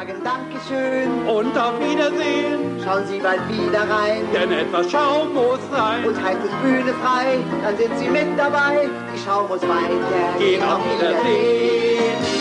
Sagen Dankeschön und auf Wiedersehen. Schauen Sie bald wieder rein, denn etwas Schaum muss sein. Und heißt es Bühne frei, dann sind Sie mit dabei. Die Schau muss weiter. Gehen auf Wiedersehen.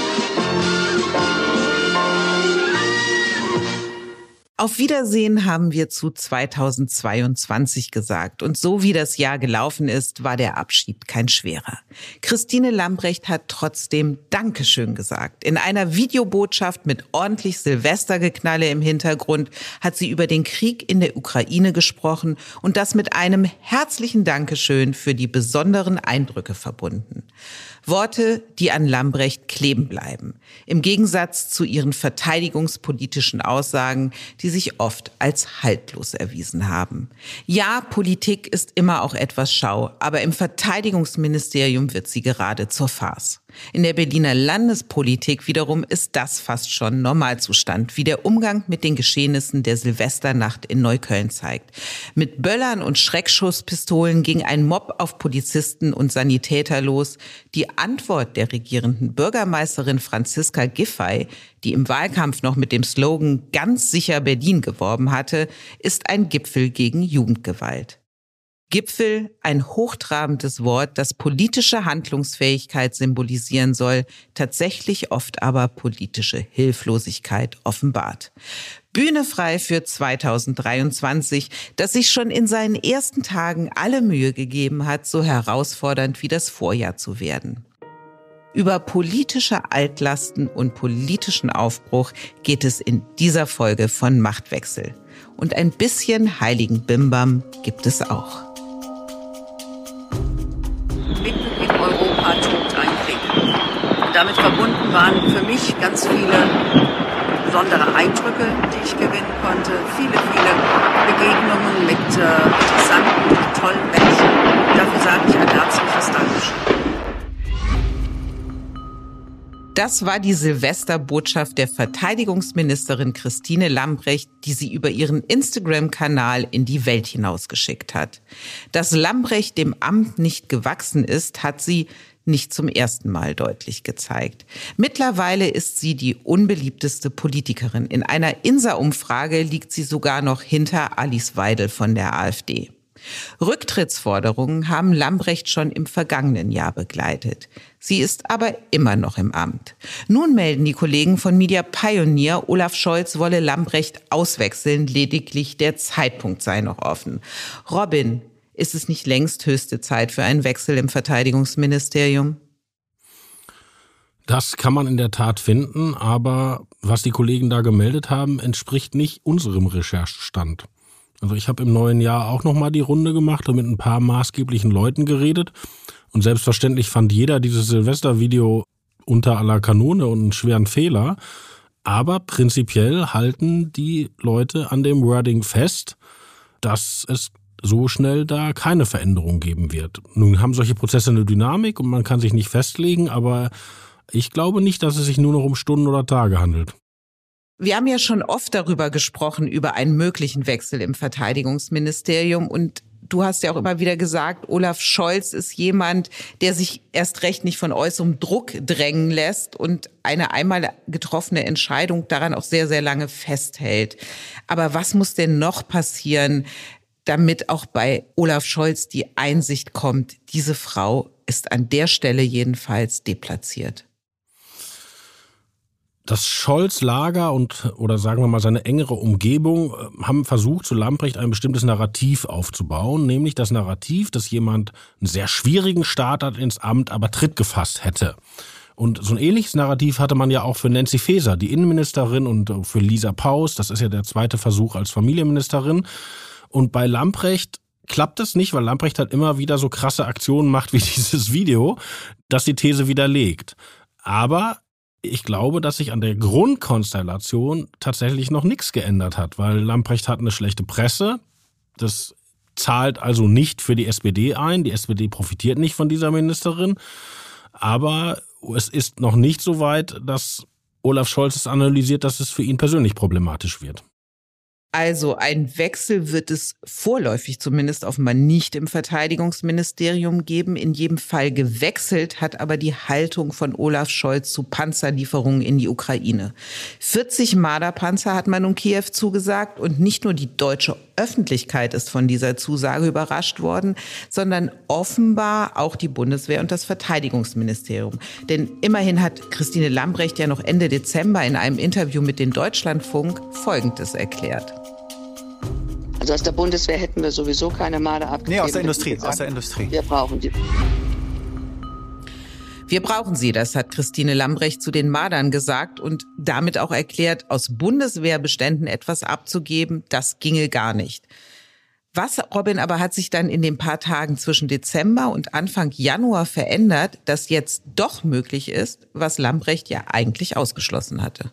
Auf Wiedersehen haben wir zu 2022 gesagt. Und so wie das Jahr gelaufen ist, war der Abschied kein schwerer. Christine Lambrecht hat trotzdem Dankeschön gesagt. In einer Videobotschaft mit ordentlich Silvestergeknalle im Hintergrund hat sie über den Krieg in der Ukraine gesprochen und das mit einem herzlichen Dankeschön für die besonderen Eindrücke verbunden. Worte, die an Lambrecht kleben bleiben. Im Gegensatz zu ihren verteidigungspolitischen Aussagen, die sich oft als haltlos erwiesen haben. Ja, Politik ist immer auch etwas Schau, aber im Verteidigungsministerium wird sie gerade zur Farce. In der Berliner Landespolitik wiederum ist das fast schon Normalzustand, wie der Umgang mit den Geschehnissen der Silvesternacht in Neukölln zeigt. Mit Böllern und Schreckschusspistolen ging ein Mob auf Polizisten und Sanitäter los. Die Antwort der regierenden Bürgermeisterin Franziska Giffey, die im Wahlkampf noch mit dem Slogan ganz sicher Berlin geworben hatte, ist ein Gipfel gegen Jugendgewalt. Gipfel ein hochtrabendes Wort, das politische Handlungsfähigkeit symbolisieren soll, tatsächlich oft aber politische Hilflosigkeit offenbart. Bühne frei für 2023, das sich schon in seinen ersten Tagen alle Mühe gegeben hat, so herausfordernd wie das Vorjahr zu werden. Über politische Altlasten und politischen Aufbruch geht es in dieser Folge von Machtwechsel. Und ein bisschen heiligen Bimbam gibt es auch. Damit verbunden waren für mich ganz viele besondere Eindrücke, die ich gewinnen konnte. Viele, viele Begegnungen mit äh, interessanten, tollen Menschen. Dafür sage ich ein herzliches Dankeschön. Das war die Silvesterbotschaft der Verteidigungsministerin Christine Lambrecht, die sie über ihren Instagram-Kanal in die Welt hinausgeschickt hat. Dass Lambrecht dem Amt nicht gewachsen ist, hat sie nicht zum ersten Mal deutlich gezeigt. Mittlerweile ist sie die unbeliebteste Politikerin. In einer INSA-Umfrage liegt sie sogar noch hinter Alice Weidel von der AfD. Rücktrittsforderungen haben Lambrecht schon im vergangenen Jahr begleitet. Sie ist aber immer noch im Amt. Nun melden die Kollegen von Media Pioneer, Olaf Scholz wolle Lambrecht auswechseln, lediglich der Zeitpunkt sei noch offen. Robin, ist es nicht längst höchste Zeit für einen Wechsel im Verteidigungsministerium? Das kann man in der Tat finden, aber was die Kollegen da gemeldet haben, entspricht nicht unserem Recherchestand. Also ich habe im neuen Jahr auch nochmal die Runde gemacht und mit ein paar maßgeblichen Leuten geredet. Und selbstverständlich fand jeder dieses Silvestervideo unter aller Kanone und einen schweren Fehler. Aber prinzipiell halten die Leute an dem Wording fest, dass es so schnell da keine Veränderung geben wird. Nun haben solche Prozesse eine Dynamik und man kann sich nicht festlegen, aber ich glaube nicht, dass es sich nur noch um Stunden oder Tage handelt. Wir haben ja schon oft darüber gesprochen, über einen möglichen Wechsel im Verteidigungsministerium. Und du hast ja auch immer wieder gesagt, Olaf Scholz ist jemand, der sich erst recht nicht von äußerem Druck drängen lässt und eine einmal getroffene Entscheidung daran auch sehr, sehr lange festhält. Aber was muss denn noch passieren, damit auch bei Olaf Scholz die Einsicht kommt, diese Frau ist an der Stelle jedenfalls deplatziert? Das Scholz-Lager und oder sagen wir mal seine engere Umgebung äh, haben versucht, zu Lamprecht ein bestimmtes Narrativ aufzubauen, nämlich das Narrativ, dass jemand einen sehr schwierigen Start hat ins Amt, aber Tritt gefasst hätte. Und so ein ähnliches Narrativ hatte man ja auch für Nancy Faeser, die Innenministerin, und äh, für Lisa Paus, das ist ja der zweite Versuch als Familienministerin. Und bei Lamprecht klappt das nicht, weil Lamprecht halt immer wieder so krasse Aktionen macht wie dieses Video, das die These widerlegt. Aber ich glaube, dass sich an der Grundkonstellation tatsächlich noch nichts geändert hat, weil Lamprecht hat eine schlechte Presse. Das zahlt also nicht für die SPD ein. Die SPD profitiert nicht von dieser Ministerin. Aber es ist noch nicht so weit, dass Olaf Scholz es analysiert, dass es für ihn persönlich problematisch wird. Also ein Wechsel wird es vorläufig zumindest offenbar nicht im Verteidigungsministerium geben. In jedem Fall gewechselt hat aber die Haltung von Olaf Scholz zu Panzerlieferungen in die Ukraine. 40 Marderpanzer hat man um Kiew zugesagt und nicht nur die deutsche Öffentlichkeit ist von dieser Zusage überrascht worden, sondern offenbar auch die Bundeswehr und das Verteidigungsministerium. Denn immerhin hat Christine Lambrecht ja noch Ende Dezember in einem Interview mit dem Deutschlandfunk Folgendes erklärt. Also aus der Bundeswehr hätten wir sowieso keine Marder abgegeben. Nee, aus der Industrie, aus der Industrie. Wir brauchen die. Wir brauchen sie, das hat Christine Lambrecht zu den Mardern gesagt und damit auch erklärt, aus Bundeswehrbeständen etwas abzugeben, das ginge gar nicht. Was, Robin, aber hat sich dann in den paar Tagen zwischen Dezember und Anfang Januar verändert, dass jetzt doch möglich ist, was Lambrecht ja eigentlich ausgeschlossen hatte?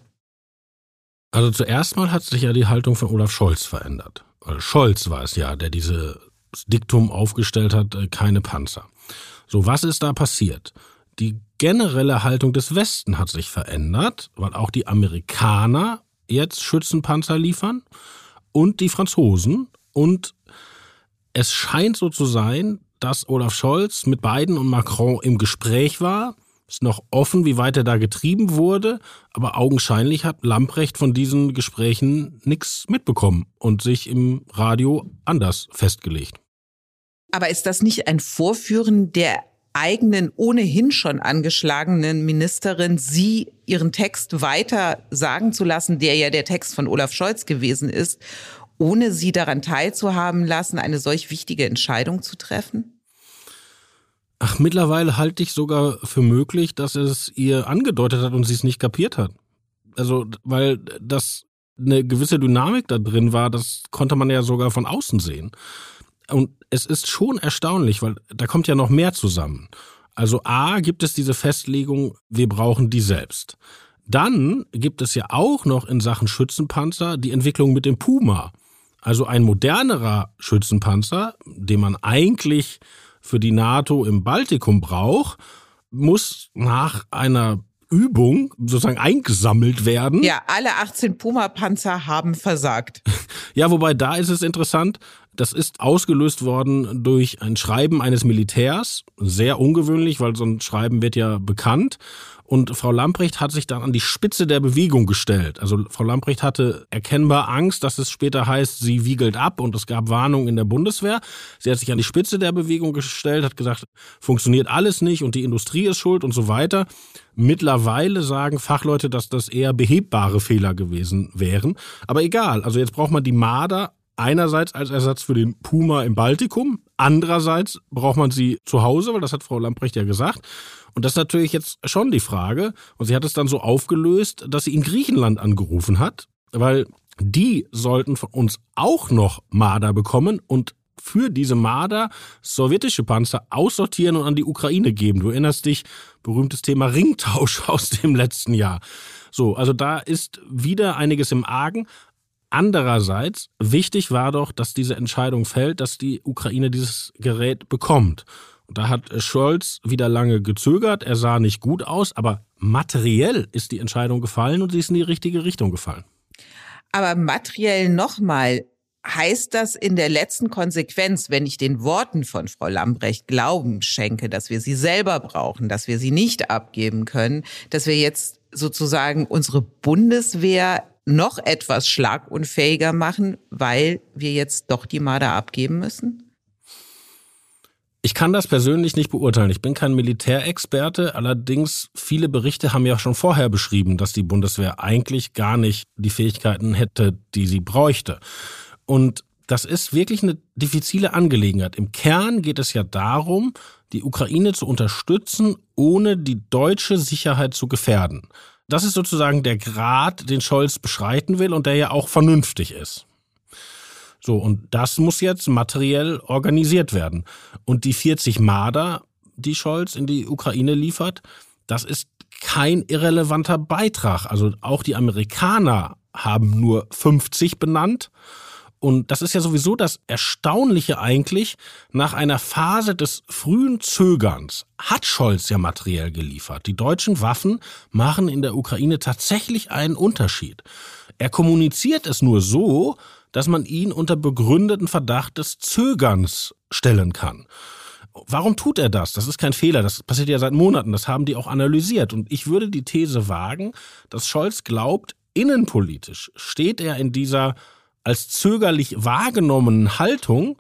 Also zuerst mal hat sich ja die Haltung von Olaf Scholz verändert. Scholz war es ja, der dieses Diktum aufgestellt hat, äh, keine Panzer. So, was ist da passiert? Die generelle Haltung des Westen hat sich verändert, weil auch die Amerikaner jetzt Schützenpanzer liefern und die Franzosen. Und es scheint so zu sein, dass Olaf Scholz mit Biden und Macron im Gespräch war ist noch offen, wie weit er da getrieben wurde, aber augenscheinlich hat Lamprecht von diesen Gesprächen nichts mitbekommen und sich im Radio anders festgelegt. Aber ist das nicht ein Vorführen der eigenen ohnehin schon angeschlagenen Ministerin, sie ihren Text weiter sagen zu lassen, der ja der Text von Olaf Scholz gewesen ist, ohne sie daran teilzuhaben lassen, eine solch wichtige Entscheidung zu treffen? Ach, mittlerweile halte ich sogar für möglich, dass es ihr angedeutet hat und sie es nicht kapiert hat. Also, weil das eine gewisse Dynamik da drin war, das konnte man ja sogar von außen sehen. Und es ist schon erstaunlich, weil da kommt ja noch mehr zusammen. Also A gibt es diese Festlegung, wir brauchen die selbst. Dann gibt es ja auch noch in Sachen Schützenpanzer die Entwicklung mit dem Puma. Also ein modernerer Schützenpanzer, den man eigentlich für die NATO im Baltikum braucht, muss nach einer Übung sozusagen eingesammelt werden. Ja, alle 18 Puma-Panzer haben versagt. Ja, wobei da ist es interessant, das ist ausgelöst worden durch ein Schreiben eines Militärs. Sehr ungewöhnlich, weil so ein Schreiben wird ja bekannt. Und Frau Lamprecht hat sich dann an die Spitze der Bewegung gestellt. Also Frau Lamprecht hatte erkennbar Angst, dass es später heißt, sie wiegelt ab und es gab Warnungen in der Bundeswehr. Sie hat sich an die Spitze der Bewegung gestellt, hat gesagt, funktioniert alles nicht und die Industrie ist schuld und so weiter. Mittlerweile sagen Fachleute, dass das eher behebbare Fehler gewesen wären. Aber egal, also jetzt braucht man die Marder einerseits als Ersatz für den Puma im Baltikum, andererseits braucht man sie zu Hause, weil das hat Frau Lamprecht ja gesagt. Und das ist natürlich jetzt schon die Frage. Und sie hat es dann so aufgelöst, dass sie in Griechenland angerufen hat, weil die sollten von uns auch noch Marder bekommen und für diese Marder sowjetische Panzer aussortieren und an die Ukraine geben. Du erinnerst dich, berühmtes Thema Ringtausch aus dem letzten Jahr. So, also da ist wieder einiges im Argen. Andererseits, wichtig war doch, dass diese Entscheidung fällt, dass die Ukraine dieses Gerät bekommt. Da hat Scholz wieder lange gezögert, er sah nicht gut aus, aber materiell ist die Entscheidung gefallen und sie ist in die richtige Richtung gefallen. Aber materiell nochmal, heißt das in der letzten Konsequenz, wenn ich den Worten von Frau Lambrecht Glauben schenke, dass wir sie selber brauchen, dass wir sie nicht abgeben können, dass wir jetzt sozusagen unsere Bundeswehr noch etwas schlagunfähiger machen, weil wir jetzt doch die Marder abgeben müssen? Ich kann das persönlich nicht beurteilen. Ich bin kein Militärexperte. Allerdings, viele Berichte haben ja schon vorher beschrieben, dass die Bundeswehr eigentlich gar nicht die Fähigkeiten hätte, die sie bräuchte. Und das ist wirklich eine diffizile Angelegenheit. Im Kern geht es ja darum, die Ukraine zu unterstützen, ohne die deutsche Sicherheit zu gefährden. Das ist sozusagen der Grad, den Scholz beschreiten will und der ja auch vernünftig ist. So, und das muss jetzt materiell organisiert werden. Und die 40 Marder, die Scholz in die Ukraine liefert, das ist kein irrelevanter Beitrag. Also auch die Amerikaner haben nur 50 benannt. Und das ist ja sowieso das Erstaunliche eigentlich. Nach einer Phase des frühen Zögerns hat Scholz ja materiell geliefert. Die deutschen Waffen machen in der Ukraine tatsächlich einen Unterschied. Er kommuniziert es nur so, dass man ihn unter begründeten Verdacht des Zögerns stellen kann. Warum tut er das? Das ist kein Fehler. Das passiert ja seit Monaten. Das haben die auch analysiert. Und ich würde die These wagen, dass Scholz glaubt, innenpolitisch steht er in dieser als zögerlich wahrgenommenen Haltung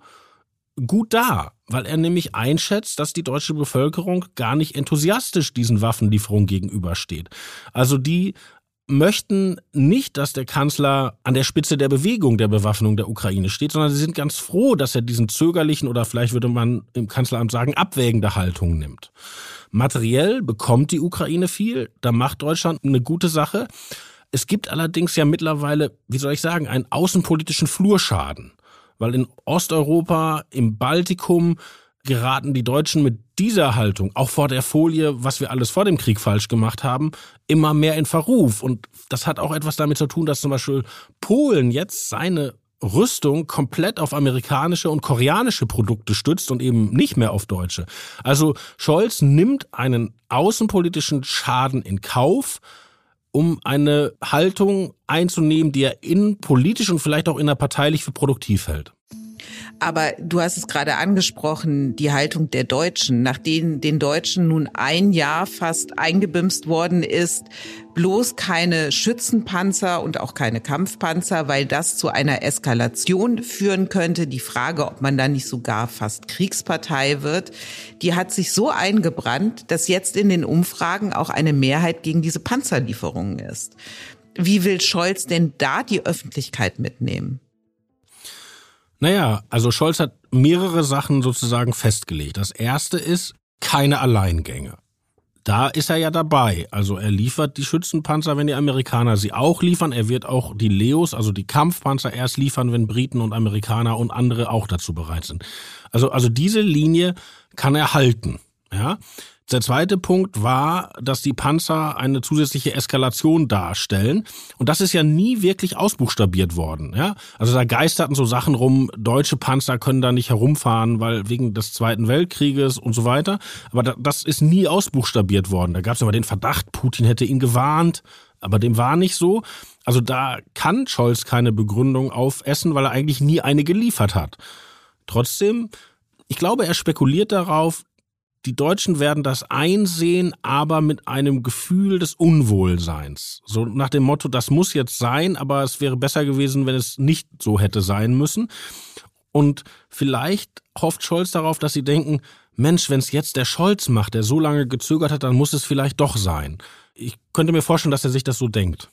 gut da, weil er nämlich einschätzt, dass die deutsche Bevölkerung gar nicht enthusiastisch diesen Waffenlieferungen gegenübersteht. Also die möchten nicht, dass der Kanzler an der Spitze der Bewegung der Bewaffnung der Ukraine steht, sondern sie sind ganz froh, dass er diesen zögerlichen oder vielleicht würde man im Kanzleramt sagen, abwägende Haltung nimmt. Materiell bekommt die Ukraine viel, da macht Deutschland eine gute Sache. Es gibt allerdings ja mittlerweile, wie soll ich sagen, einen außenpolitischen Flurschaden, weil in Osteuropa, im Baltikum geraten die Deutschen mit dieser Haltung, auch vor der Folie, was wir alles vor dem Krieg falsch gemacht haben, immer mehr in Verruf. Und das hat auch etwas damit zu tun, dass zum Beispiel Polen jetzt seine Rüstung komplett auf amerikanische und koreanische Produkte stützt und eben nicht mehr auf deutsche. Also Scholz nimmt einen außenpolitischen Schaden in Kauf, um eine Haltung einzunehmen, die er innenpolitisch und vielleicht auch innerparteilich für produktiv hält. Aber du hast es gerade angesprochen, die Haltung der Deutschen, nachdem den Deutschen nun ein Jahr fast eingebimst worden ist, bloß keine Schützenpanzer und auch keine Kampfpanzer, weil das zu einer Eskalation führen könnte. Die Frage, ob man dann nicht sogar fast Kriegspartei wird, die hat sich so eingebrannt, dass jetzt in den Umfragen auch eine Mehrheit gegen diese Panzerlieferungen ist. Wie will Scholz denn da die Öffentlichkeit mitnehmen? Naja, also Scholz hat mehrere Sachen sozusagen festgelegt. Das erste ist keine Alleingänge. Da ist er ja dabei. Also er liefert die Schützenpanzer, wenn die Amerikaner sie auch liefern. Er wird auch die Leos, also die Kampfpanzer erst liefern, wenn Briten und Amerikaner und andere auch dazu bereit sind. Also, also diese Linie kann er halten. Ja. Der zweite Punkt war, dass die Panzer eine zusätzliche Eskalation darstellen. Und das ist ja nie wirklich ausbuchstabiert worden. Ja? Also da geisterten so Sachen rum, deutsche Panzer können da nicht herumfahren, weil wegen des Zweiten Weltkrieges und so weiter. Aber das ist nie ausbuchstabiert worden. Da gab es immer den Verdacht, Putin hätte ihn gewarnt. Aber dem war nicht so. Also da kann Scholz keine Begründung aufessen, weil er eigentlich nie eine geliefert hat. Trotzdem, ich glaube, er spekuliert darauf, die Deutschen werden das einsehen, aber mit einem Gefühl des Unwohlseins. So nach dem Motto, das muss jetzt sein, aber es wäre besser gewesen, wenn es nicht so hätte sein müssen. Und vielleicht hofft Scholz darauf, dass sie denken, Mensch, wenn es jetzt der Scholz macht, der so lange gezögert hat, dann muss es vielleicht doch sein. Ich könnte mir vorstellen, dass er sich das so denkt.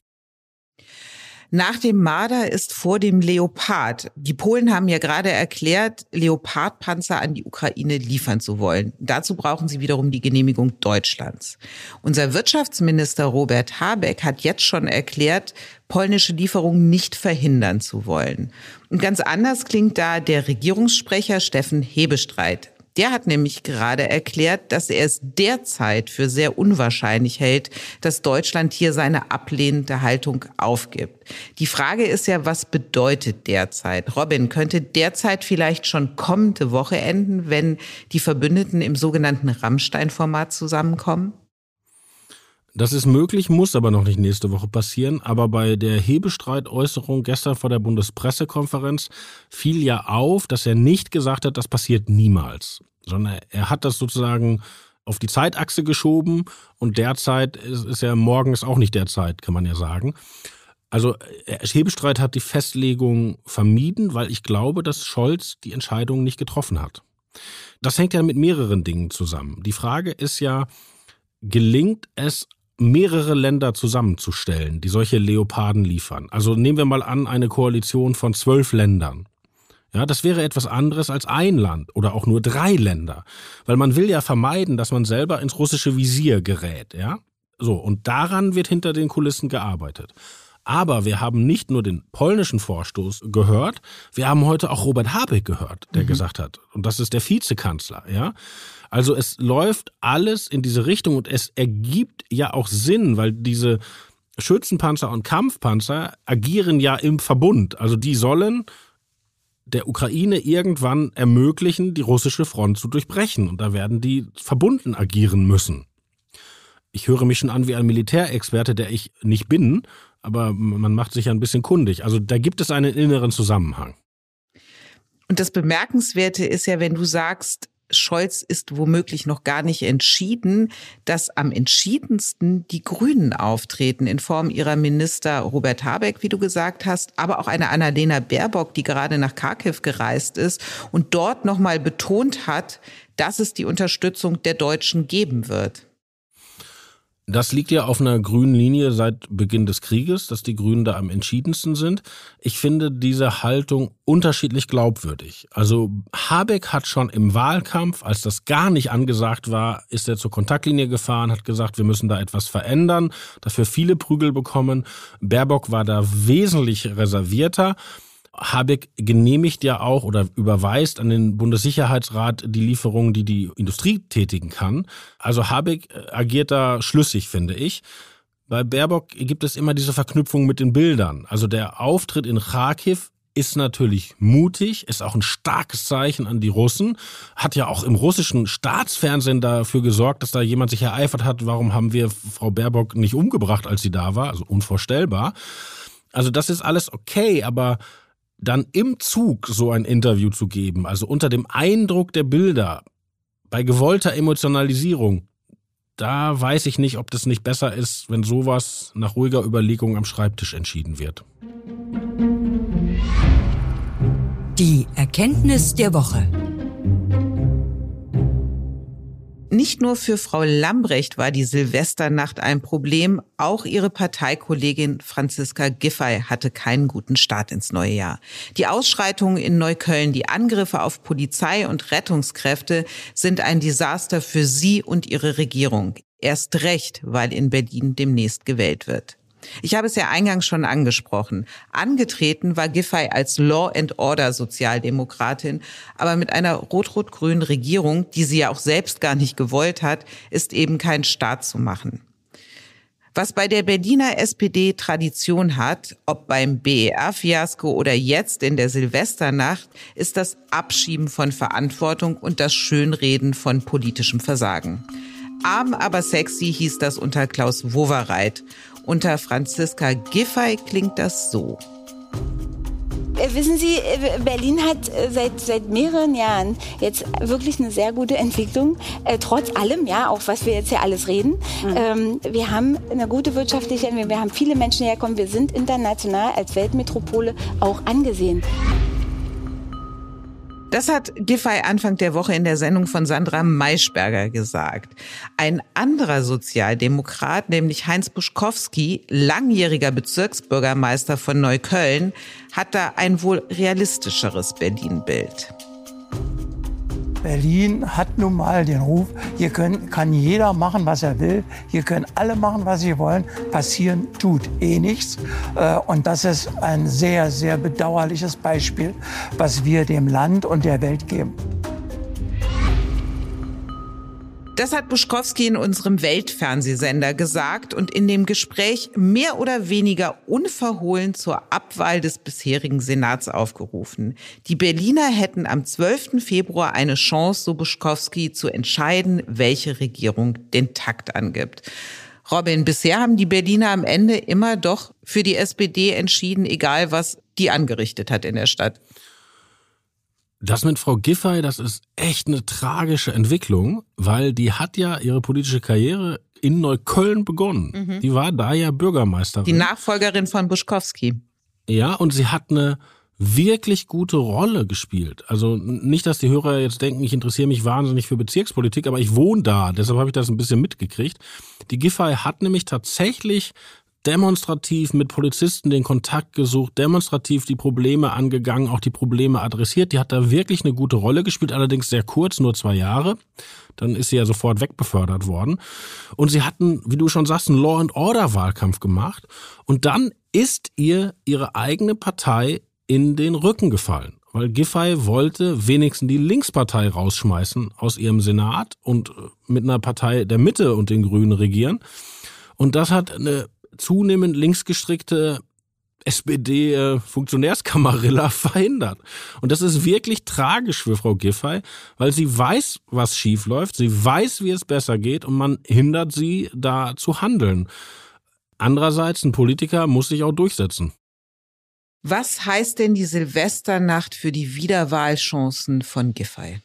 Nach dem Marder ist vor dem Leopard. Die Polen haben ja gerade erklärt, Leopardpanzer an die Ukraine liefern zu wollen. Dazu brauchen sie wiederum die Genehmigung Deutschlands. Unser Wirtschaftsminister Robert Habeck hat jetzt schon erklärt, polnische Lieferungen nicht verhindern zu wollen. Und ganz anders klingt da der Regierungssprecher Steffen Hebestreit. Der hat nämlich gerade erklärt, dass er es derzeit für sehr unwahrscheinlich hält, dass Deutschland hier seine ablehnende Haltung aufgibt. Die Frage ist ja, was bedeutet derzeit? Robin, könnte derzeit vielleicht schon kommende Woche enden, wenn die Verbündeten im sogenannten Rammstein-Format zusammenkommen? Das ist möglich, muss aber noch nicht nächste Woche passieren. Aber bei der Hebestreitäußerung gestern vor der Bundespressekonferenz fiel ja auf, dass er nicht gesagt hat, das passiert niemals, sondern er hat das sozusagen auf die Zeitachse geschoben und derzeit ist, ist ja morgen ist auch nicht der Zeit, kann man ja sagen. Also Hebestreit hat die Festlegung vermieden, weil ich glaube, dass Scholz die Entscheidung nicht getroffen hat. Das hängt ja mit mehreren Dingen zusammen. Die Frage ist ja, gelingt es mehrere Länder zusammenzustellen, die solche Leoparden liefern. Also nehmen wir mal an, eine Koalition von zwölf Ländern. Ja, das wäre etwas anderes als ein Land oder auch nur drei Länder. Weil man will ja vermeiden, dass man selber ins russische Visier gerät, ja? So, und daran wird hinter den Kulissen gearbeitet. Aber wir haben nicht nur den polnischen Vorstoß gehört, wir haben heute auch Robert Habeck gehört, der mhm. gesagt hat, und das ist der Vizekanzler, ja. Also es läuft alles in diese Richtung und es ergibt ja auch Sinn, weil diese Schützenpanzer und Kampfpanzer agieren ja im Verbund. Also die sollen der Ukraine irgendwann ermöglichen, die russische Front zu durchbrechen. Und da werden die verbunden agieren müssen. Ich höre mich schon an wie ein Militärexperte, der ich nicht bin, aber man macht sich ja ein bisschen kundig. Also da gibt es einen inneren Zusammenhang. Und das Bemerkenswerte ist ja, wenn du sagst, Scholz ist womöglich noch gar nicht entschieden, dass am entschiedensten die Grünen auftreten in Form ihrer Minister Robert Habeck, wie du gesagt hast, aber auch eine Annalena Baerbock, die gerade nach Kharkiv gereist ist und dort nochmal betont hat, dass es die Unterstützung der Deutschen geben wird. Das liegt ja auf einer grünen Linie seit Beginn des Krieges, dass die Grünen da am entschiedensten sind. Ich finde diese Haltung unterschiedlich glaubwürdig. Also Habeck hat schon im Wahlkampf, als das gar nicht angesagt war, ist er zur Kontaktlinie gefahren, hat gesagt, wir müssen da etwas verändern, dafür viele Prügel bekommen. Baerbock war da wesentlich reservierter. Habeck genehmigt ja auch oder überweist an den Bundessicherheitsrat die Lieferungen, die die Industrie tätigen kann. Also Habeck äh, agiert da schlüssig, finde ich. Bei Baerbock gibt es immer diese Verknüpfung mit den Bildern. Also der Auftritt in Kharkiv ist natürlich mutig, ist auch ein starkes Zeichen an die Russen, hat ja auch im russischen Staatsfernsehen dafür gesorgt, dass da jemand sich ereifert hat, warum haben wir Frau Baerbock nicht umgebracht, als sie da war, also unvorstellbar. Also das ist alles okay, aber dann im Zug so ein Interview zu geben, also unter dem Eindruck der Bilder, bei gewollter Emotionalisierung, da weiß ich nicht, ob das nicht besser ist, wenn sowas nach ruhiger Überlegung am Schreibtisch entschieden wird. Die Erkenntnis der Woche. Nicht nur für Frau Lambrecht war die Silvesternacht ein Problem, auch ihre Parteikollegin Franziska Giffey hatte keinen guten Start ins neue Jahr. Die Ausschreitungen in Neukölln, die Angriffe auf Polizei und Rettungskräfte sind ein Desaster für sie und ihre Regierung. Erst recht, weil in Berlin demnächst gewählt wird. Ich habe es ja eingangs schon angesprochen. Angetreten war Giffey als Law and Order Sozialdemokratin, aber mit einer rot-rot-grünen Regierung, die sie ja auch selbst gar nicht gewollt hat, ist eben kein Staat zu machen. Was bei der Berliner SPD Tradition hat, ob beim BER-Fiasko oder jetzt in der Silvesternacht, ist das Abschieben von Verantwortung und das Schönreden von politischem Versagen. Arm aber sexy hieß das unter Klaus Wowereit. Unter Franziska Giffey klingt das so. Äh, wissen Sie, äh, Berlin hat äh, seit, seit mehreren Jahren jetzt wirklich eine sehr gute Entwicklung, äh, trotz allem, ja, auch was wir jetzt hier alles reden. Mhm. Ähm, wir haben eine gute wirtschaftliche Entwicklung, wir haben viele Menschen herkommen, wir sind international als Weltmetropole auch angesehen. Das hat Giffey Anfang der Woche in der Sendung von Sandra Maischberger gesagt. Ein anderer Sozialdemokrat, nämlich Heinz Buschkowski, langjähriger Bezirksbürgermeister von Neukölln, hat da ein wohl realistischeres Berlin-Bild. Berlin hat nun mal den Ruf, hier können, kann jeder machen, was er will, hier können alle machen, was sie wollen, passieren tut eh nichts. Äh, und das ist ein sehr, sehr bedauerliches Beispiel, was wir dem Land und der Welt geben. Das hat Buschkowski in unserem Weltfernsehsender gesagt und in dem Gespräch mehr oder weniger unverhohlen zur Abwahl des bisherigen Senats aufgerufen. Die Berliner hätten am 12. Februar eine Chance, so Buschkowski, zu entscheiden, welche Regierung den Takt angibt. Robin, bisher haben die Berliner am Ende immer doch für die SPD entschieden, egal was die angerichtet hat in der Stadt. Das mit Frau Giffey, das ist echt eine tragische Entwicklung, weil die hat ja ihre politische Karriere in Neukölln begonnen. Mhm. Die war da ja Bürgermeisterin. Die Nachfolgerin von Buschkowski. Ja, und sie hat eine wirklich gute Rolle gespielt. Also nicht, dass die Hörer jetzt denken, ich interessiere mich wahnsinnig für Bezirkspolitik, aber ich wohne da, deshalb habe ich das ein bisschen mitgekriegt. Die Giffey hat nämlich tatsächlich demonstrativ mit Polizisten den Kontakt gesucht, demonstrativ die Probleme angegangen, auch die Probleme adressiert. Die hat da wirklich eine gute Rolle gespielt, allerdings sehr kurz, nur zwei Jahre. Dann ist sie ja sofort wegbefördert worden. Und sie hatten, wie du schon sagst, einen Law and Order Wahlkampf gemacht. Und dann ist ihr ihre eigene Partei in den Rücken gefallen. Weil Giffey wollte wenigstens die Linkspartei rausschmeißen aus ihrem Senat und mit einer Partei der Mitte und den Grünen regieren. Und das hat eine zunehmend linksgestrickte SPD-Funktionärskamarilla verhindert. Und das ist wirklich tragisch für Frau Giffey, weil sie weiß, was schief sie weiß, wie es besser geht und man hindert sie, da zu handeln. Andererseits, ein Politiker muss sich auch durchsetzen. Was heißt denn die Silvesternacht für die Wiederwahlchancen von Giffey?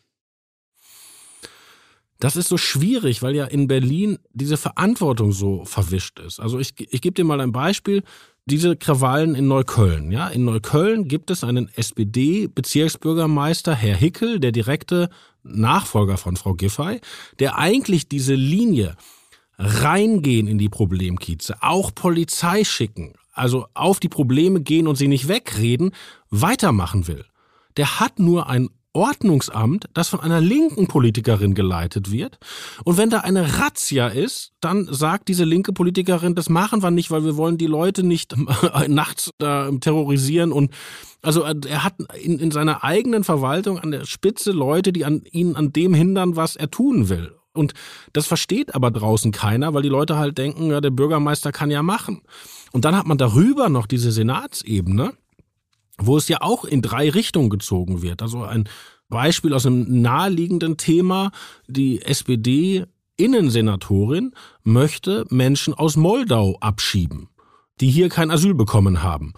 Das ist so schwierig, weil ja in Berlin diese Verantwortung so verwischt ist. Also ich, ich gebe dir mal ein Beispiel. Diese Krawallen in Neukölln. Ja, in Neukölln gibt es einen SPD-Bezirksbürgermeister, Herr Hickel, der direkte Nachfolger von Frau Giffey, der eigentlich diese Linie reingehen in die Problemkieze, auch Polizei schicken, also auf die Probleme gehen und sie nicht wegreden, weitermachen will. Der hat nur ein Ordnungsamt, das von einer linken Politikerin geleitet wird. Und wenn da eine Razzia ist, dann sagt diese linke Politikerin, das machen wir nicht, weil wir wollen die Leute nicht nachts äh, terrorisieren und also äh, er hat in, in seiner eigenen Verwaltung an der Spitze Leute, die an ihn an dem hindern, was er tun will. Und das versteht aber draußen keiner, weil die Leute halt denken, ja, der Bürgermeister kann ja machen. Und dann hat man darüber noch diese Senatsebene, wo es ja auch in drei Richtungen gezogen wird. Also ein Beispiel aus einem naheliegenden Thema, die SPD Innensenatorin möchte Menschen aus Moldau abschieben, die hier kein Asyl bekommen haben.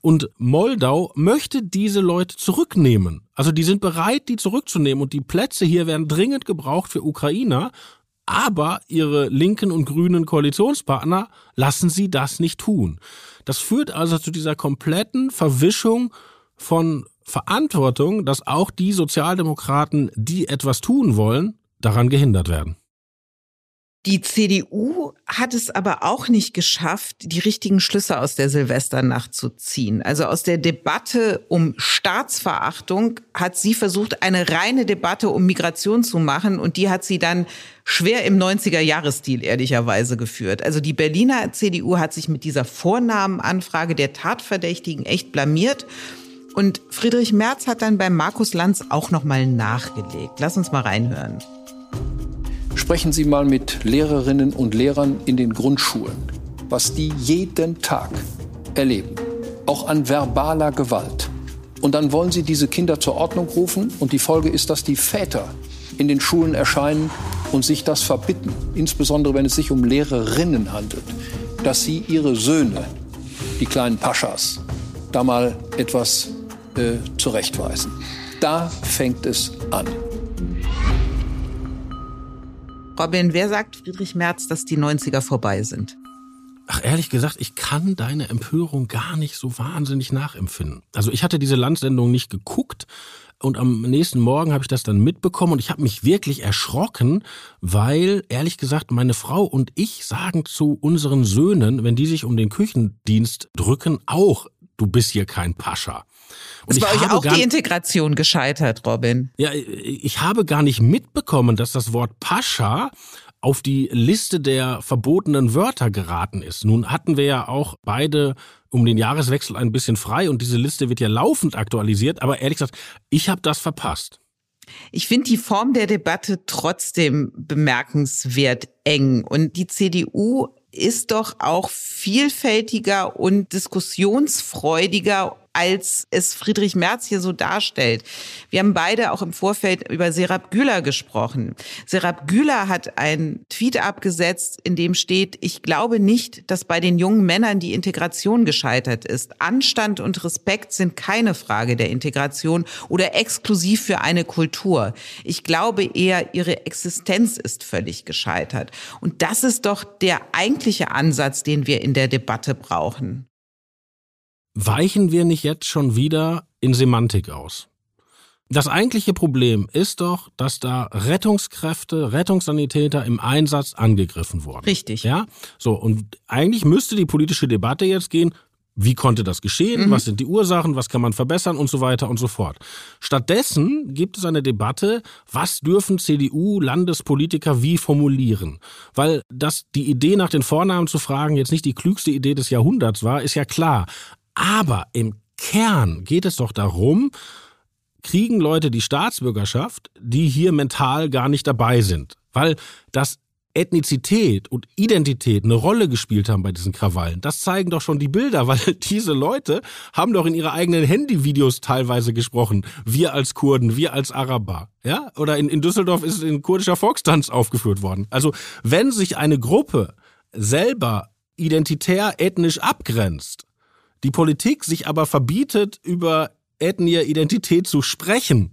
Und Moldau möchte diese Leute zurücknehmen. Also die sind bereit, die zurückzunehmen und die Plätze hier werden dringend gebraucht für Ukrainer, aber ihre linken und grünen Koalitionspartner lassen sie das nicht tun. Das führt also zu dieser kompletten Verwischung von Verantwortung, dass auch die Sozialdemokraten, die etwas tun wollen, daran gehindert werden. Die CDU hat es aber auch nicht geschafft, die richtigen Schlüsse aus der Silvesternacht zu ziehen. Also aus der Debatte um Staatsverachtung hat sie versucht, eine reine Debatte um Migration zu machen und die hat sie dann schwer im 90er-Jahresstil ehrlicherweise geführt. Also die Berliner CDU hat sich mit dieser Vornamenanfrage der Tatverdächtigen echt blamiert. Und Friedrich Merz hat dann bei Markus Lanz auch nochmal nachgelegt. Lass uns mal reinhören. Sprechen Sie mal mit Lehrerinnen und Lehrern in den Grundschulen, was die jeden Tag erleben, auch an verbaler Gewalt. Und dann wollen Sie diese Kinder zur Ordnung rufen und die Folge ist, dass die Väter in den Schulen erscheinen und sich das verbitten, insbesondere wenn es sich um Lehrerinnen handelt, dass sie ihre Söhne, die kleinen Paschas, da mal etwas äh, zurechtweisen. Da fängt es an. Robin, wer sagt Friedrich Merz, dass die 90er vorbei sind? Ach, ehrlich gesagt, ich kann deine Empörung gar nicht so wahnsinnig nachempfinden. Also ich hatte diese Landsendung nicht geguckt und am nächsten Morgen habe ich das dann mitbekommen und ich habe mich wirklich erschrocken, weil ehrlich gesagt meine Frau und ich sagen zu unseren Söhnen, wenn die sich um den Küchendienst drücken, auch, du bist hier kein Pascha. Und ist bei euch auch die Integration gescheitert, Robin? Ja, ich habe gar nicht mitbekommen, dass das Wort Pascha auf die Liste der verbotenen Wörter geraten ist. Nun hatten wir ja auch beide um den Jahreswechsel ein bisschen frei und diese Liste wird ja laufend aktualisiert, aber ehrlich gesagt, ich habe das verpasst. Ich finde die Form der Debatte trotzdem bemerkenswert eng und die CDU ist doch auch vielfältiger und diskussionsfreudiger als es Friedrich Merz hier so darstellt. Wir haben beide auch im Vorfeld über Serap Güler gesprochen. Serap Güler hat einen Tweet abgesetzt, in dem steht, ich glaube nicht, dass bei den jungen Männern die Integration gescheitert ist. Anstand und Respekt sind keine Frage der Integration oder exklusiv für eine Kultur. Ich glaube eher, ihre Existenz ist völlig gescheitert. Und das ist doch der eigentliche Ansatz, den wir in der Debatte brauchen weichen wir nicht jetzt schon wieder in Semantik aus? Das eigentliche Problem ist doch, dass da Rettungskräfte, Rettungssanitäter im Einsatz angegriffen wurden. Richtig. Ja, so und eigentlich müsste die politische Debatte jetzt gehen. Wie konnte das geschehen? Mhm. Was sind die Ursachen? Was kann man verbessern und so weiter und so fort. Stattdessen gibt es eine Debatte, was dürfen CDU-Landespolitiker wie formulieren? Weil das die Idee nach den Vornamen zu fragen jetzt nicht die klügste Idee des Jahrhunderts war, ist ja klar. Aber im Kern geht es doch darum, kriegen Leute die Staatsbürgerschaft, die hier mental gar nicht dabei sind. Weil das Ethnizität und Identität eine Rolle gespielt haben bei diesen Krawallen. Das zeigen doch schon die Bilder, weil diese Leute haben doch in ihre eigenen Handyvideos teilweise gesprochen. Wir als Kurden, wir als Araber. Ja? Oder in, in Düsseldorf ist ein kurdischer Volkstanz aufgeführt worden. Also wenn sich eine Gruppe selber identitär ethnisch abgrenzt, die Politik sich aber verbietet, über Ethnie, Identität zu sprechen,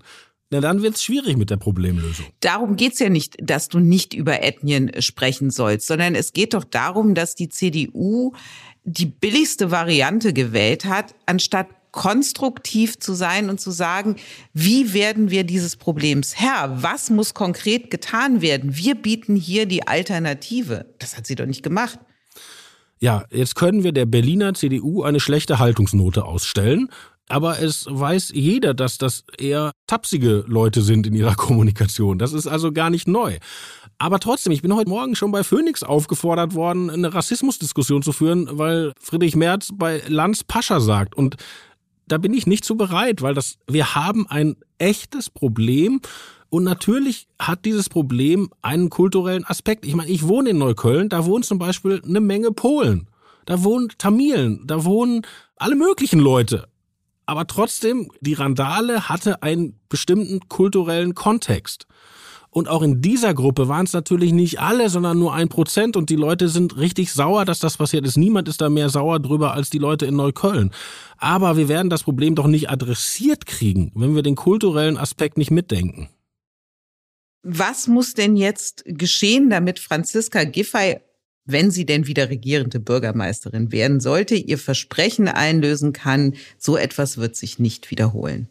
na dann wird es schwierig mit der Problemlösung. Darum geht's ja nicht, dass du nicht über Ethnien sprechen sollst, sondern es geht doch darum, dass die CDU die billigste Variante gewählt hat, anstatt konstruktiv zu sein und zu sagen, wie werden wir dieses Problems Herr? Was muss konkret getan werden? Wir bieten hier die Alternative. Das hat sie doch nicht gemacht. Ja, jetzt können wir der Berliner CDU eine schlechte Haltungsnote ausstellen. Aber es weiß jeder, dass das eher tapsige Leute sind in ihrer Kommunikation. Das ist also gar nicht neu. Aber trotzdem, ich bin heute Morgen schon bei Phoenix aufgefordert worden, eine Rassismusdiskussion zu führen, weil Friedrich Merz bei Lanz Pascha sagt. Und da bin ich nicht so bereit, weil das, wir haben ein echtes Problem. Und natürlich hat dieses Problem einen kulturellen Aspekt. Ich meine, ich wohne in Neukölln, da wohnen zum Beispiel eine Menge Polen. Da wohnen Tamilen, da wohnen alle möglichen Leute. Aber trotzdem, die Randale hatte einen bestimmten kulturellen Kontext. Und auch in dieser Gruppe waren es natürlich nicht alle, sondern nur ein Prozent. Und die Leute sind richtig sauer, dass das passiert ist. Niemand ist da mehr sauer drüber als die Leute in Neukölln. Aber wir werden das Problem doch nicht adressiert kriegen, wenn wir den kulturellen Aspekt nicht mitdenken. Was muss denn jetzt geschehen, damit Franziska Giffey wenn sie denn wieder regierende Bürgermeisterin werden sollte, ihr Versprechen einlösen kann, so etwas wird sich nicht wiederholen.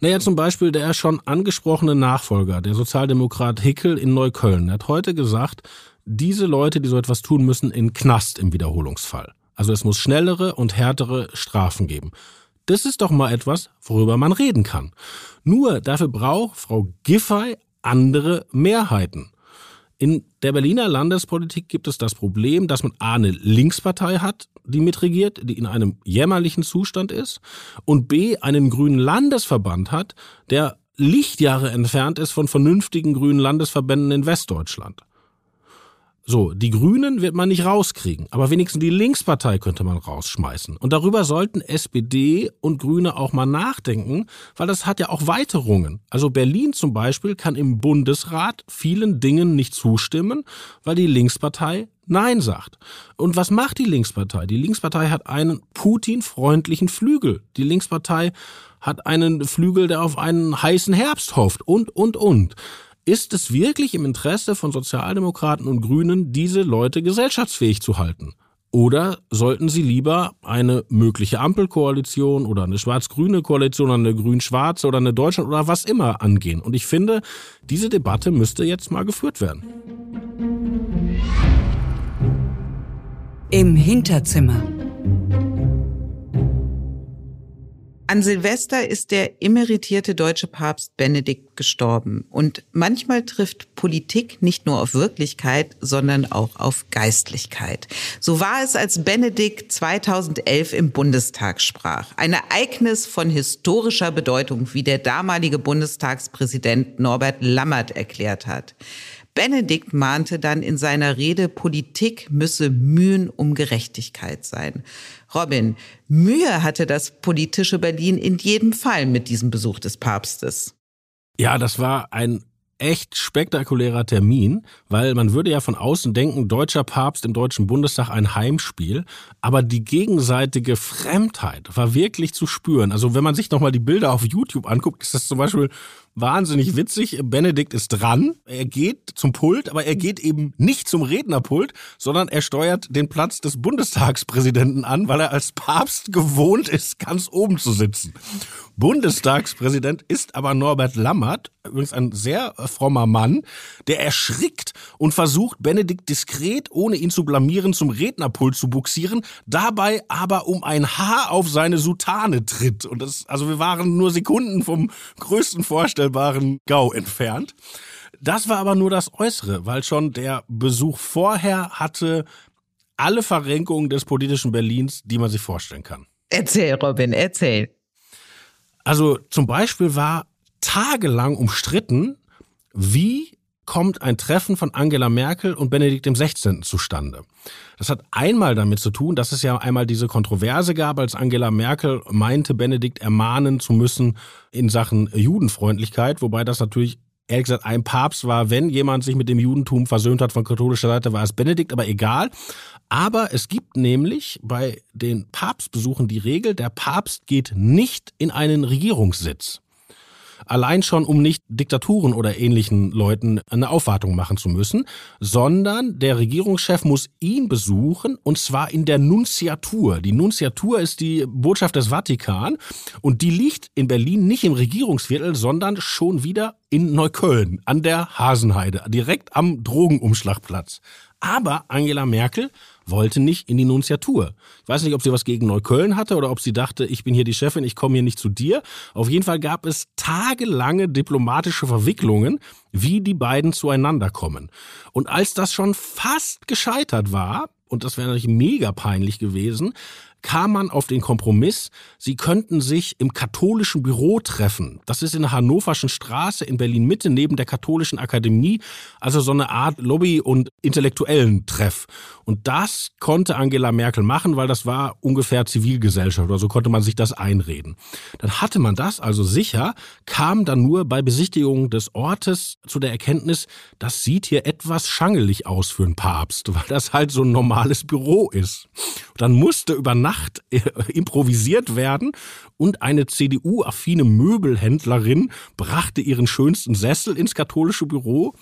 Naja, zum Beispiel der schon angesprochene Nachfolger, der Sozialdemokrat Hickel in Neukölln, hat heute gesagt, diese Leute, die so etwas tun müssen, in Knast im Wiederholungsfall. Also es muss schnellere und härtere Strafen geben. Das ist doch mal etwas, worüber man reden kann. Nur dafür braucht Frau Giffey andere Mehrheiten. In der Berliner Landespolitik gibt es das Problem, dass man A eine Linkspartei hat, die mitregiert, die in einem jämmerlichen Zustand ist, und B einen grünen Landesverband hat, der Lichtjahre entfernt ist von vernünftigen grünen Landesverbänden in Westdeutschland. So, die Grünen wird man nicht rauskriegen, aber wenigstens die Linkspartei könnte man rausschmeißen. Und darüber sollten SPD und Grüne auch mal nachdenken, weil das hat ja auch Weiterungen. Also Berlin zum Beispiel kann im Bundesrat vielen Dingen nicht zustimmen, weil die Linkspartei Nein sagt. Und was macht die Linkspartei? Die Linkspartei hat einen Putin-freundlichen Flügel. Die Linkspartei hat einen Flügel, der auf einen heißen Herbst hofft und, und, und. Ist es wirklich im Interesse von Sozialdemokraten und Grünen, diese Leute gesellschaftsfähig zu halten? Oder sollten sie lieber eine mögliche Ampelkoalition oder eine schwarz-grüne Koalition oder eine grün-schwarze oder eine Deutschland oder was immer angehen? Und ich finde, diese Debatte müsste jetzt mal geführt werden. Im Hinterzimmer. An Silvester ist der emeritierte deutsche Papst Benedikt gestorben. Und manchmal trifft Politik nicht nur auf Wirklichkeit, sondern auch auf Geistlichkeit. So war es, als Benedikt 2011 im Bundestag sprach. Ein Ereignis von historischer Bedeutung, wie der damalige Bundestagspräsident Norbert Lammert erklärt hat. Benedikt mahnte dann in seiner Rede, Politik müsse Mühen um Gerechtigkeit sein. Robin, Mühe hatte das politische Berlin in jedem Fall mit diesem Besuch des Papstes. Ja, das war ein echt spektakulärer Termin, weil man würde ja von außen denken, deutscher Papst im Deutschen Bundestag ein Heimspiel, aber die gegenseitige Fremdheit war wirklich zu spüren. Also wenn man sich nochmal die Bilder auf YouTube anguckt, ist das zum Beispiel wahnsinnig witzig. Benedikt ist dran, er geht zum Pult, aber er geht eben nicht zum Rednerpult, sondern er steuert den Platz des Bundestagspräsidenten an, weil er als Papst gewohnt ist, ganz oben zu sitzen. Bundestagspräsident ist aber Norbert Lammert, übrigens ein sehr frommer Mann, der erschrickt und versucht, Benedikt diskret, ohne ihn zu blamieren, zum Rednerpult zu buxieren, dabei aber um ein Haar auf seine Soutane tritt. Und das, also wir waren nur Sekunden vom größten vorstellbaren Gau entfernt. Das war aber nur das Äußere, weil schon der Besuch vorher hatte alle Verrenkungen des politischen Berlins, die man sich vorstellen kann. Erzähl, Robin, erzähl. Also zum Beispiel war tagelang umstritten, wie kommt ein Treffen von Angela Merkel und Benedikt XVI. zustande. Das hat einmal damit zu tun, dass es ja einmal diese Kontroverse gab, als Angela Merkel meinte, Benedikt ermahnen zu müssen in Sachen Judenfreundlichkeit, wobei das natürlich ehrlich gesagt ein Papst war, wenn jemand sich mit dem Judentum versöhnt hat von katholischer Seite, war es Benedikt, aber egal. Aber es gibt nämlich bei den Papstbesuchen die Regel, der Papst geht nicht in einen Regierungssitz. Allein schon, um nicht Diktaturen oder ähnlichen Leuten eine Aufwartung machen zu müssen, sondern der Regierungschef muss ihn besuchen und zwar in der Nunziatur. Die Nunziatur ist die Botschaft des Vatikan und die liegt in Berlin nicht im Regierungsviertel, sondern schon wieder in Neukölln an der Hasenheide, direkt am Drogenumschlagplatz. Aber Angela Merkel wollte nicht in die Nunziatur. Ich weiß nicht, ob sie was gegen Neukölln hatte oder ob sie dachte, ich bin hier die Chefin, ich komme hier nicht zu dir. Auf jeden Fall gab es tagelange diplomatische Verwicklungen, wie die beiden zueinander kommen. Und als das schon fast gescheitert war, und das wäre natürlich mega peinlich gewesen, kam man auf den Kompromiss, sie könnten sich im katholischen Büro treffen. Das ist in der Hannoverschen Straße in Berlin Mitte neben der katholischen Akademie, also so eine Art Lobby- und intellektuellen Treff. Und das konnte Angela Merkel machen, weil das war ungefähr Zivilgesellschaft oder so konnte man sich das einreden. Dann hatte man das also sicher, kam dann nur bei Besichtigung des Ortes zu der Erkenntnis, das sieht hier etwas schangelig aus für einen Papst, weil das halt so ein normales Büro ist. Dann musste über Nacht Nacht äh, improvisiert werden. Und eine CDU-affine Möbelhändlerin brachte ihren schönsten Sessel ins katholische Büro.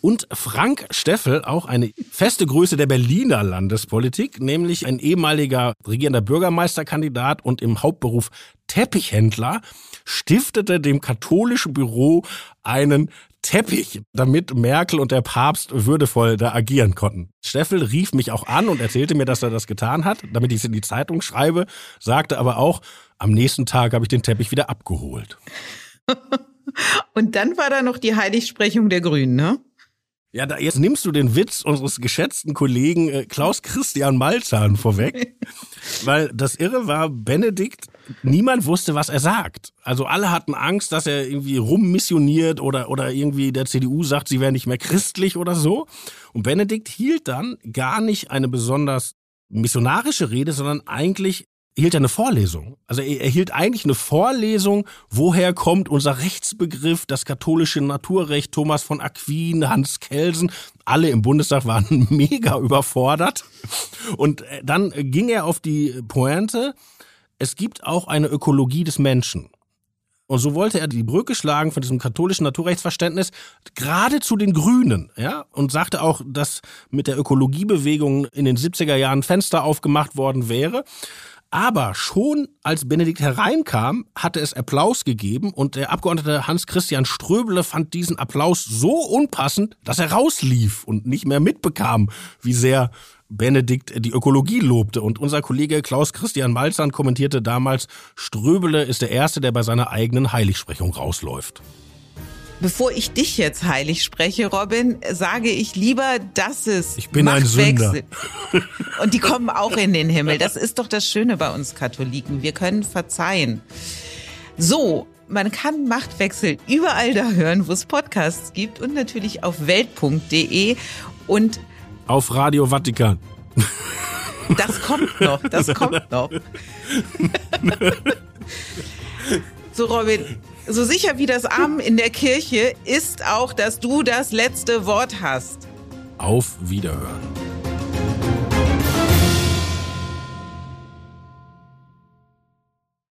Und Frank Steffel, auch eine feste Größe der Berliner Landespolitik, nämlich ein ehemaliger regierender Bürgermeisterkandidat und im Hauptberuf Teppichhändler, stiftete dem katholischen Büro einen Teppich, damit Merkel und der Papst würdevoll da agieren konnten. Steffel rief mich auch an und erzählte mir, dass er das getan hat, damit ich es in die Zeitung schreibe, sagte aber auch, am nächsten Tag habe ich den Teppich wieder abgeholt. und dann war da noch die Heiligsprechung der Grünen, ne? Ja, da, jetzt nimmst du den Witz unseres geschätzten Kollegen äh, Klaus Christian Malzahn vorweg. weil das Irre war, Benedikt, niemand wusste, was er sagt. Also alle hatten Angst, dass er irgendwie rummissioniert oder, oder irgendwie der CDU sagt, sie wäre nicht mehr christlich oder so. Und Benedikt hielt dann gar nicht eine besonders missionarische Rede, sondern eigentlich hielt er eine Vorlesung. Also er, er hielt eigentlich eine Vorlesung, woher kommt unser Rechtsbegriff, das katholische Naturrecht, Thomas von Aquin, Hans Kelsen, alle im Bundestag waren mega überfordert. Und äh, dann ging er auf die Pointe, es gibt auch eine Ökologie des Menschen. Und so wollte er die Brücke schlagen von diesem katholischen Naturrechtsverständnis gerade zu den Grünen, ja, und sagte auch, dass mit der Ökologiebewegung in den 70er Jahren Fenster aufgemacht worden wäre. Aber schon als Benedikt hereinkam, hatte es Applaus gegeben und der Abgeordnete Hans-Christian Ströbele fand diesen Applaus so unpassend, dass er rauslief und nicht mehr mitbekam, wie sehr Benedikt die Ökologie lobte. Und unser Kollege Klaus Christian Malzahn kommentierte damals, Ströbele ist der Erste, der bei seiner eigenen Heiligsprechung rausläuft. Bevor ich dich jetzt heilig spreche, Robin, sage ich lieber, dass es ich bin ein Sünder. Und die kommen auch in den Himmel. Das ist doch das Schöne bei uns Katholiken. Wir können verzeihen. So, man kann Machtwechsel überall da hören, wo es Podcasts gibt und natürlich auf welt.de und auf Radio Vatikan. Das kommt noch, das kommt noch. so, Robin, so sicher wie das Amen in der Kirche ist auch, dass du das letzte Wort hast. Auf Wiederhören.